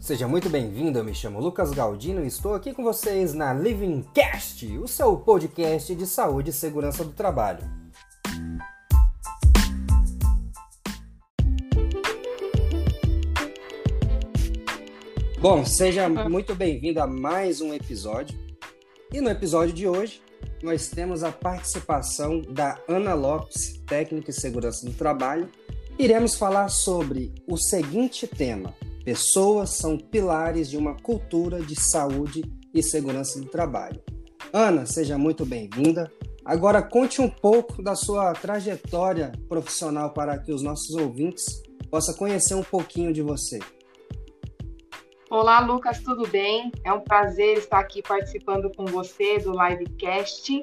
Seja muito bem-vindo, eu me chamo Lucas Galdino e estou aqui com vocês na Living Cast, o seu podcast de saúde e segurança do trabalho. Bom, seja muito bem-vindo a mais um episódio. E no episódio de hoje, nós temos a participação da Ana Lopes, técnica e segurança do trabalho. Iremos falar sobre o seguinte tema: Pessoas são pilares de uma cultura de saúde e segurança do trabalho. Ana, seja muito bem-vinda. Agora conte um pouco da sua trajetória profissional para que os nossos ouvintes possam conhecer um pouquinho de você. Olá, Lucas, tudo bem? É um prazer estar aqui participando com você do Livecast.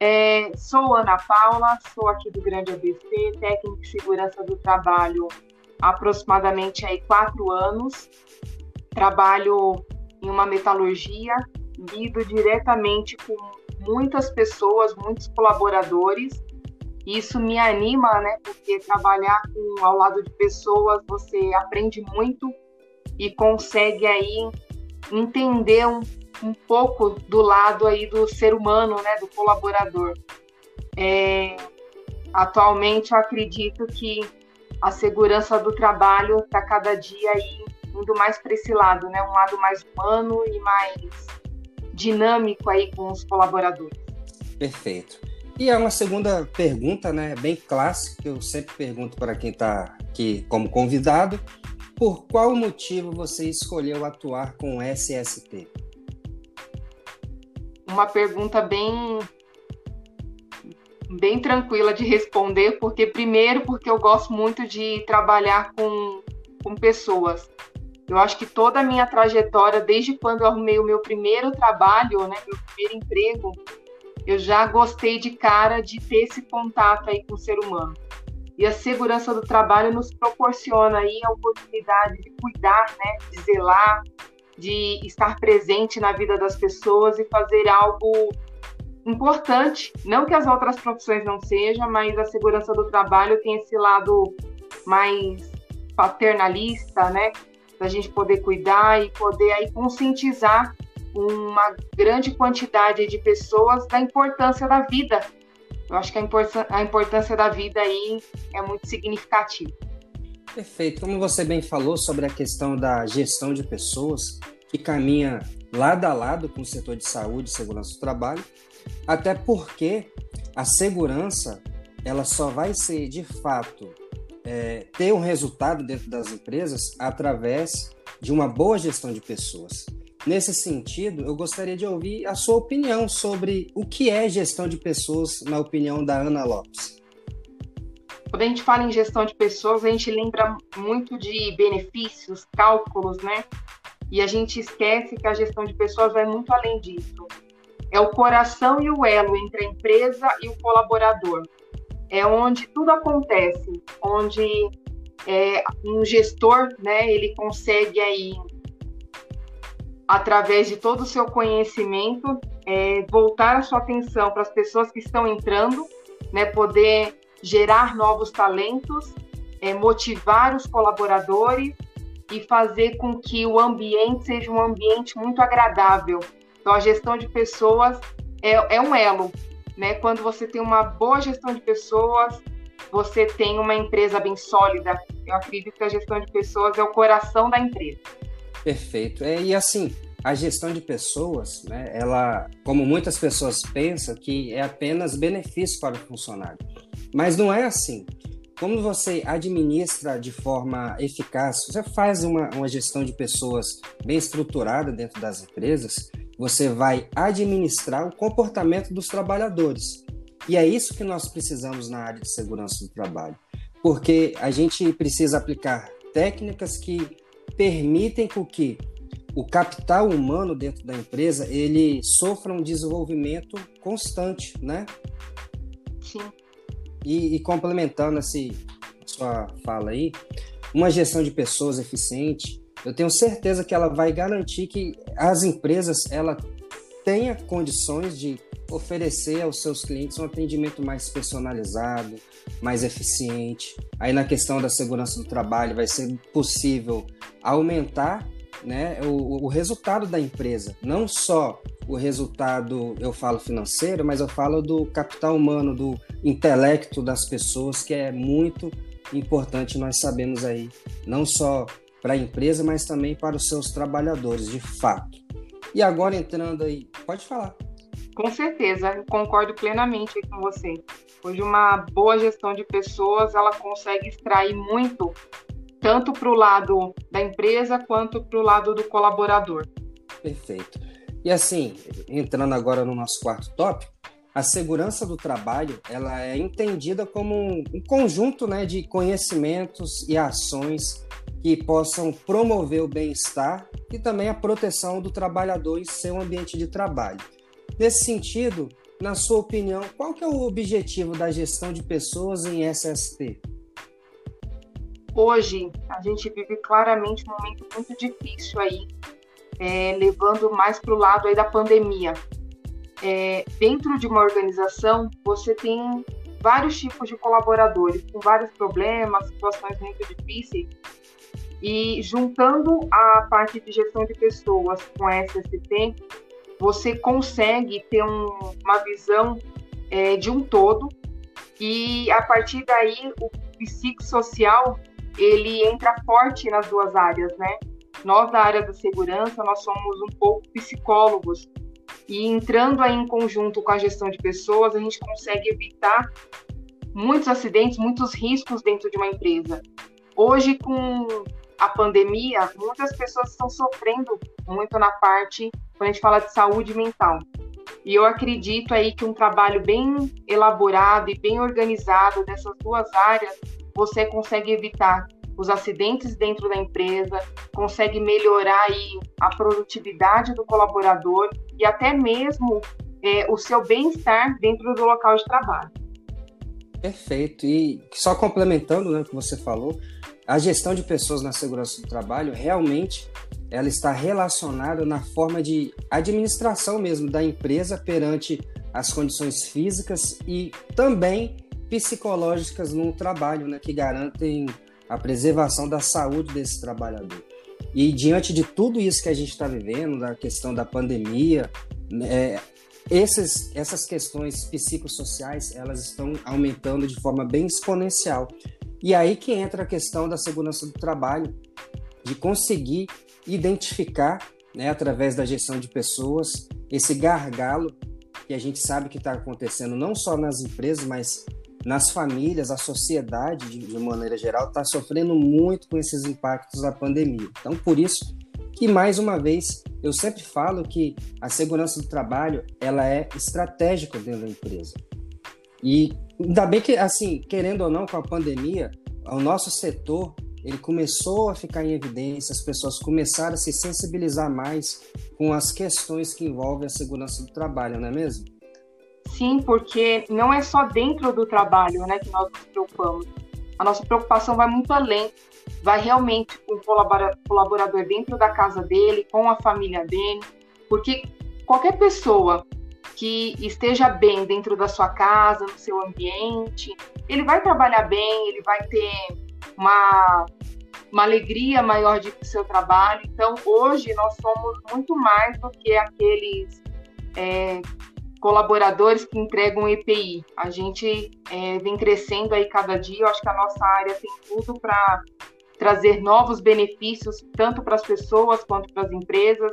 É, sou Ana Paula, sou aqui do Grande ABC, técnica de segurança do trabalho aproximadamente aí quatro anos. Trabalho em uma metalurgia, lido diretamente com muitas pessoas, muitos colaboradores. Isso me anima, né? Porque trabalhar com, ao lado de pessoas, você aprende muito e consegue aí entender um, um pouco do lado aí do ser humano, né? Do colaborador. É, atualmente, eu acredito que a segurança do trabalho está cada dia aí indo mais para esse lado, né? Um lado mais humano e mais dinâmico aí com os colaboradores. Perfeito. E é uma segunda pergunta, né, bem clássica, que eu sempre pergunto para quem está aqui como convidado, por qual motivo você escolheu atuar com o SST? Uma pergunta bem bem tranquila de responder, porque primeiro porque eu gosto muito de trabalhar com, com pessoas. Eu acho que toda a minha trajetória, desde quando eu arrumei o meu primeiro trabalho, né, meu primeiro emprego, eu já gostei de cara de ter esse contato aí com o ser humano. E a segurança do trabalho nos proporciona aí a oportunidade de cuidar, né, de zelar, de estar presente na vida das pessoas e fazer algo importante, não que as outras profissões não sejam, mas a segurança do trabalho tem esse lado mais paternalista, né? Da gente poder cuidar e poder aí conscientizar uma grande quantidade de pessoas da importância da vida. Eu acho que a, importância, da vida aí é muito significativa. Perfeito. Como você bem falou sobre a questão da gestão de pessoas, que caminha lado a lado com o setor de saúde e segurança do trabalho, até porque a segurança ela só vai ser de fato é, ter um resultado dentro das empresas através de uma boa gestão de pessoas. Nesse sentido, eu gostaria de ouvir a sua opinião sobre o que é gestão de pessoas, na opinião da Ana Lopes. Quando a gente fala em gestão de pessoas, a gente lembra muito de benefícios, cálculos, né? E a gente esquece que a gestão de pessoas vai muito além disso é o coração e o elo entre a empresa e o colaborador. É onde tudo acontece, onde é, um gestor, né, ele consegue aí, através de todo o seu conhecimento, é, voltar a sua atenção para as pessoas que estão entrando, né, poder gerar novos talentos, é, motivar os colaboradores e fazer com que o ambiente seja um ambiente muito agradável, então, a gestão de pessoas é, é um elo, né? Quando você tem uma boa gestão de pessoas, você tem uma empresa bem sólida. Eu acredito que a gestão de pessoas é o coração da empresa. Perfeito. É, e assim, a gestão de pessoas, né, ela, como muitas pessoas pensam, que é apenas benefício para o funcionário. Mas não é assim. Como você administra de forma eficaz, você faz uma, uma gestão de pessoas bem estruturada dentro das empresas, você vai administrar o comportamento dos trabalhadores. E é isso que nós precisamos na área de segurança do trabalho, porque a gente precisa aplicar técnicas que permitem que o capital humano dentro da empresa ele sofra um desenvolvimento constante, né? Sim. E, e complementando essa sua fala aí, uma gestão de pessoas eficiente, eu tenho certeza que ela vai garantir que as empresas ela tenha condições de oferecer aos seus clientes um atendimento mais personalizado, mais eficiente. Aí na questão da segurança do trabalho vai ser possível aumentar né, o, o resultado da empresa, não só o resultado, eu falo financeiro, mas eu falo do capital humano, do intelecto das pessoas, que é muito importante nós sabemos aí, não só para a empresa, mas também para os seus trabalhadores, de fato. E agora entrando aí, pode falar. Com certeza, concordo plenamente com você. Hoje uma boa gestão de pessoas, ela consegue extrair muito, tanto para o lado da empresa quanto para o lado do colaborador. Perfeito. E assim, entrando agora no nosso quarto tópico, a segurança do trabalho ela é entendida como um, conjunto né, de conhecimentos e ações que possam promover o bem-estar e também a proteção do trabalhador em seu ambiente de trabalho. Nesse sentido, na sua opinião, qual que é o objetivo da gestão de pessoas em SST? Hoje, a gente vive claramente um momento muito difícil aí é, levando mais para o lado aí da pandemia. É, dentro de uma organização, você tem vários tipos de colaboradores com vários problemas, situações muito difíceis. E juntando a parte de gestão de pessoas com a SST, você consegue ter um, uma visão é, de um todo e a partir daí o psicossocial ele entra forte nas duas áreas, né? Nós, da área da segurança, nós somos um pouco psicólogos. E entrando aí em conjunto com a gestão de pessoas, a gente consegue evitar muitos acidentes, muitos riscos dentro de uma empresa. Hoje, com a pandemia, muitas pessoas estão sofrendo muito na parte, quando a gente fala de saúde mental. E eu acredito aí que um trabalho bem elaborado e bem organizado dessas duas áreas, você consegue evitar os acidentes dentro da empresa, consegue melhorar aí a produtividade do colaborador e até mesmo é, o seu bem-estar dentro do local de trabalho. Perfeito. E só complementando né, o que você falou, a gestão de pessoas na segurança do trabalho realmente ela está relacionada na forma de administração mesmo da empresa perante as condições físicas e também psicológicas no trabalho, né, que garantem a preservação da saúde desse trabalhador. E diante de tudo isso que a gente está vivendo, da questão da pandemia, é, esses, essas questões psicossociais elas estão aumentando de forma bem exponencial. E aí que entra a questão da segurança do trabalho, de conseguir identificar, né, através da gestão de pessoas, esse gargalo que a gente sabe que está acontecendo não só nas empresas, mas nas famílias, a sociedade, de, de maneira geral, está sofrendo muito com esses impactos da pandemia. Então, por isso que, mais uma vez, eu sempre falo que a segurança do trabalho ela é estratégica dentro da empresa. E ainda bem que, assim, querendo ou não, com a pandemia, o nosso setor ele começou a ficar em evidência, as pessoas começaram a se sensibilizar mais com as questões que envolvem a segurança do trabalho, não é mesmo? Sim, porque não é só dentro do trabalho né, que nós nos preocupamos. A nossa preocupação vai muito além. Vai realmente com o colaborador dentro da casa dele, com a família dele, porque qualquer pessoa que esteja bem dentro da sua casa, no seu ambiente, ele vai trabalhar bem, ele vai ter uma, uma alegria maior de seu trabalho. Então, hoje nós somos muito mais do que aqueles é, colaboradores que entregam EPI. A gente é, vem crescendo aí cada dia. Eu acho que a nossa área tem tudo para trazer novos benefícios, tanto para as pessoas quanto para as empresas.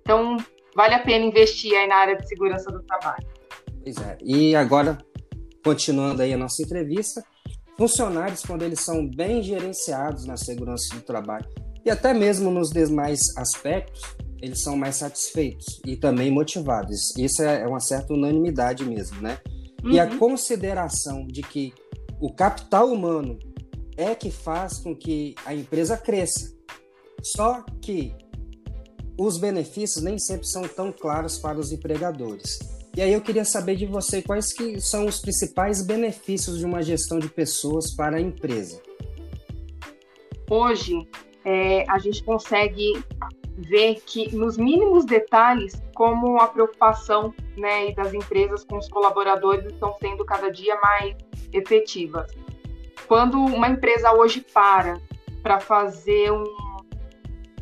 Então, vale a pena investir aí na área de segurança do trabalho. Pois é. E agora, continuando aí a nossa entrevista, funcionários, quando eles são bem gerenciados na segurança do trabalho e até mesmo nos demais aspectos, eles são mais satisfeitos e também motivados. Isso é uma certa unanimidade mesmo, né? Uhum. E a uhum. consideração de que o capital humano é que faz com que a empresa cresça. Só que os benefícios nem sempre são tão claros para os empregadores. E aí eu queria saber de você quais que são os principais benefícios de uma gestão de pessoas para a empresa. Hoje, é, a gente consegue ver que nos mínimos detalhes como a preocupação né, das empresas com os colaboradores estão sendo cada dia mais efetivas. Quando uma empresa hoje para para fazer um,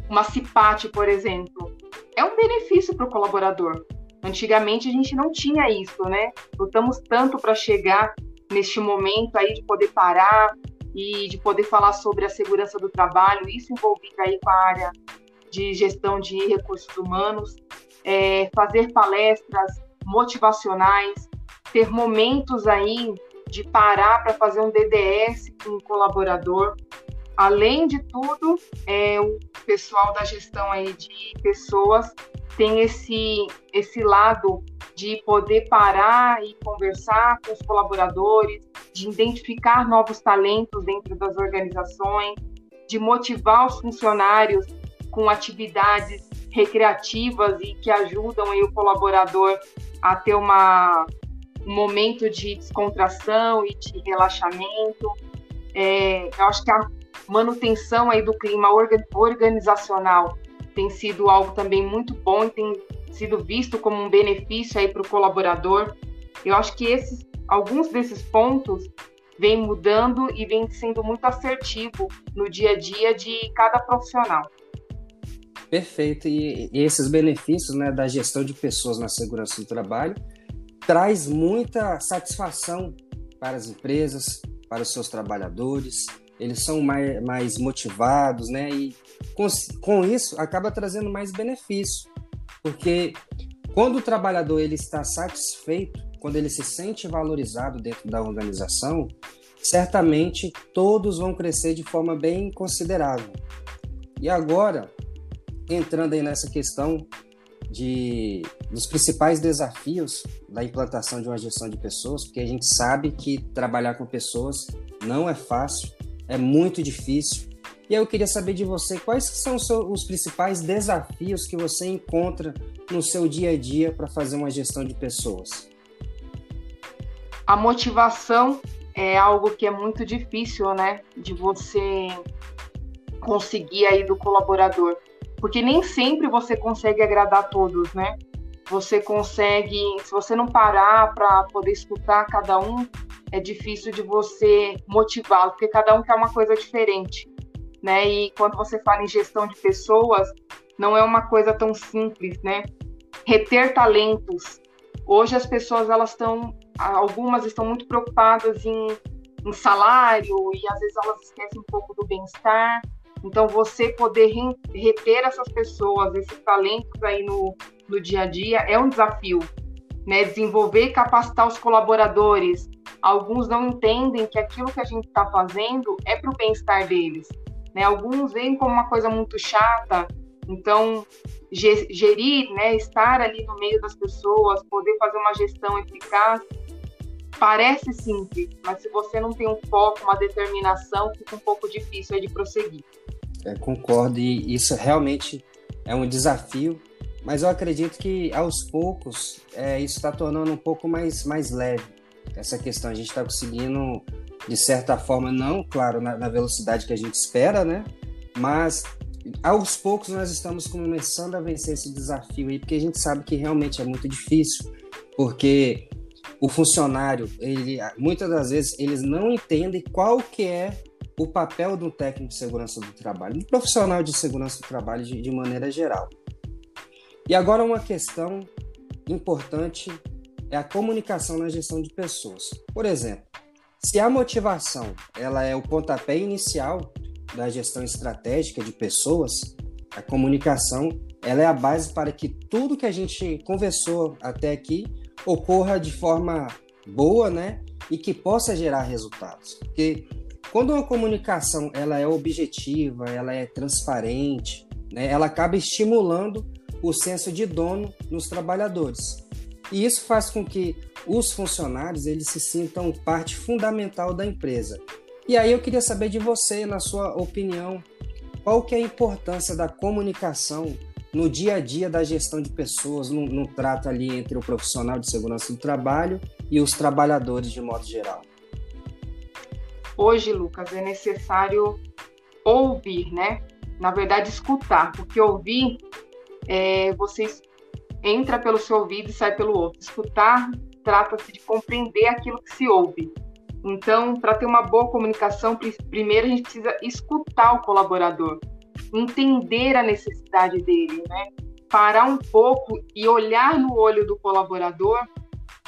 uma CIPAT, por exemplo, é um benefício para o colaborador. Antigamente a gente não tinha isso, né? Lutamos tanto para chegar neste momento aí de poder parar e de poder falar sobre a segurança do trabalho, isso envolvido aí com a área de gestão de recursos humanos, é, fazer palestras motivacionais, ter momentos aí de parar para fazer um DDS com um colaborador. Além de tudo, é, o pessoal da gestão aí de pessoas tem esse, esse lado de poder parar e conversar com os colaboradores, de identificar novos talentos dentro das organizações, de motivar os funcionários com atividades recreativas e que ajudam aí o colaborador a ter uma, um momento de descontração e de relaxamento. É, eu acho que a manutenção aí do clima organizacional tem sido algo também muito bom e tem sido visto como um benefício aí para o colaborador. Eu acho que esses, alguns desses pontos vêm mudando e vêm sendo muito assertivo no dia a dia de cada profissional. Perfeito. E, e esses benefícios né, da gestão de pessoas na segurança do trabalho traz muita satisfação para as empresas, para os seus trabalhadores. Eles são mais, mais motivados, né? E com, com isso acaba trazendo mais benefício, porque quando o trabalhador ele está satisfeito, quando ele se sente valorizado dentro da organização, certamente todos vão crescer de forma bem considerável. E agora, entrando aí nessa questão de, dos principais desafios da implantação de uma gestão de pessoas, porque a gente sabe que trabalhar com pessoas não é fácil, é muito difícil, e aí eu queria saber de você quais são os principais desafios que você encontra no seu dia a dia para fazer uma gestão de pessoas. A motivação é algo que é muito difícil, né, de você conseguir aí do colaborador, porque nem sempre você consegue agradar todos, né? Você consegue, se você não parar para poder escutar cada um, é difícil de você motivá-lo, porque cada um quer uma coisa diferente né? E quando você fala em gestão de pessoas, não é uma coisa tão simples, né? Reter talentos. Hoje as pessoas elas estão, algumas estão muito preocupadas em, em salário e às vezes elas esquecem um pouco do bem-estar. Então você poder reter essas pessoas, esses talentos aí no, no dia a dia é um desafio, né? Desenvolver e capacitar os colaboradores. Alguns não entendem que aquilo que a gente está fazendo é para o bem-estar deles. Né? Alguns veem como uma coisa muito chata, então gerir, né, estar ali no meio das pessoas, poder fazer uma gestão eficaz, parece simples, mas se você não tem um foco, uma determinação, fica um pouco difícil de prosseguir. É, concordo, e isso realmente é um desafio, mas eu acredito que aos poucos é, isso está tornando um pouco mais, mais leve essa questão. A gente está conseguindo de certa forma, não, claro, na, na, velocidade que a gente espera, né? Mas aos poucos nós estamos começando a vencer esse desafio aí, porque a gente sabe que realmente é muito difícil, porque o funcionário, ele, muitas das vezes, eles não entendem qual que é o papel do técnico de segurança do trabalho, do profissional de segurança do trabalho de, de maneira geral. E agora uma questão importante é a comunicação na gestão de pessoas. Por exemplo, se a motivação ela é o pontapé inicial da gestão estratégica de pessoas, a comunicação ela é a base para que tudo que a gente conversou até aqui ocorra de forma boa, né, e que possa gerar resultados. Porque quando uma comunicação ela é objetiva, ela é transparente, né, ela acaba estimulando o senso de dono nos trabalhadores. E isso faz com que os funcionários eles se sintam parte fundamental da empresa. E aí eu queria saber de você, na sua opinião, qual que é a importância da comunicação no dia a dia da gestão de pessoas, no, no trato ali entre o profissional de segurança do trabalho e os trabalhadores de modo geral? Hoje, Lucas, é necessário ouvir, né? Na verdade, escutar, porque ouvir, é, você entra pelo seu ouvido e sai pelo outro. Escutar trata-se de compreender aquilo que se ouve. Então, para ter uma boa comunicação, primeiro a gente precisa escutar o colaborador. entender a necessidade dele, né? Parar um pouco e olhar no olho do colaborador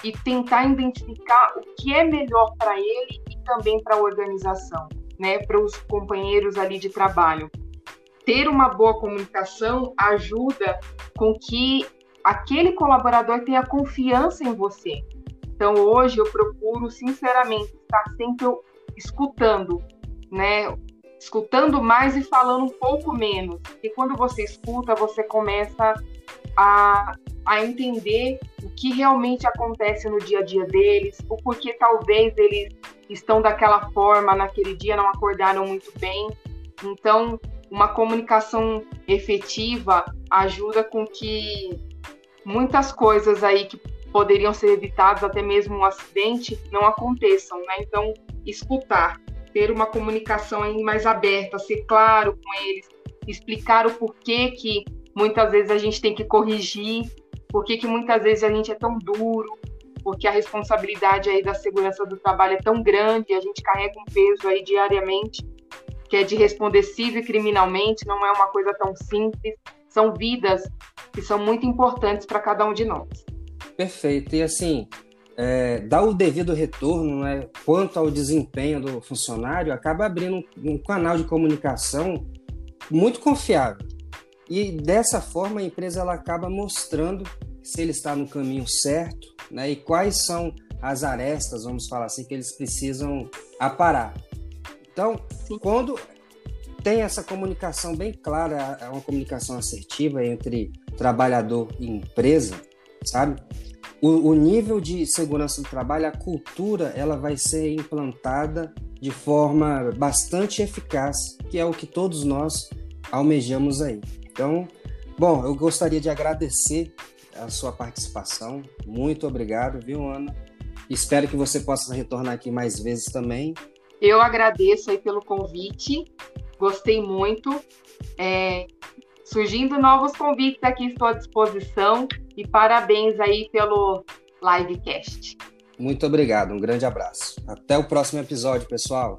e tentar identificar o que é melhor para ele também para a organização, né? Para os companheiros ali de trabalho. Ter uma boa comunicação ajuda com que aquele colaborador tenha confiança em você. Então, hoje eu procuro, sinceramente, estar sempre escutando, né? Escutando mais e falando um pouco menos. E quando você escuta, você começa a, a entender o que realmente acontece no dia a dia deles, o porquê talvez eles estão daquela forma naquele dia, não acordaram muito bem. Então, uma comunicação efetiva ajuda com que muitas coisas aí que poderiam ser evitadas, até mesmo um acidente, não aconteçam, né? Então, escutar, ter uma comunicação mais aberta, ser claro com eles, explicar o porquê que muitas vezes a gente tem que corrigir, porquê que muitas vezes a gente é tão duro, porque a responsabilidade aí da segurança do trabalho é tão grande, a gente carrega um peso aí diariamente, que é de responder civil e criminalmente, não é uma coisa tão simples, são vidas que são muito importantes para cada um de nós. Perfeito. E assim, é, dar o devido retorno né, quanto ao desempenho do funcionário acaba abrindo um, um canal de comunicação muito confiável. E dessa forma a empresa ela acaba mostrando se ele está no caminho certo né, e quais são as arestas, vamos falar assim, que eles precisam aparar. Então, quando tem essa comunicação bem clara, é uma comunicação assertiva entre trabalhador e empresa, sabe? O, o, nível de segurança do trabalho, a cultura, ela vai ser implantada de forma bastante eficaz, que é o que todos nós almejamos aí. Então, bom, eu gostaria de agradecer a sua participação. Muito obrigado, viu, Ana? Espero que você possa retornar aqui mais vezes também eu agradeço aí pelo convite, gostei muito. É, surgindo novos convites aqui, estou à disposição e parabéns aí pelo livecast. Muito obrigado, um grande abraço. Até o próximo episódio, pessoal.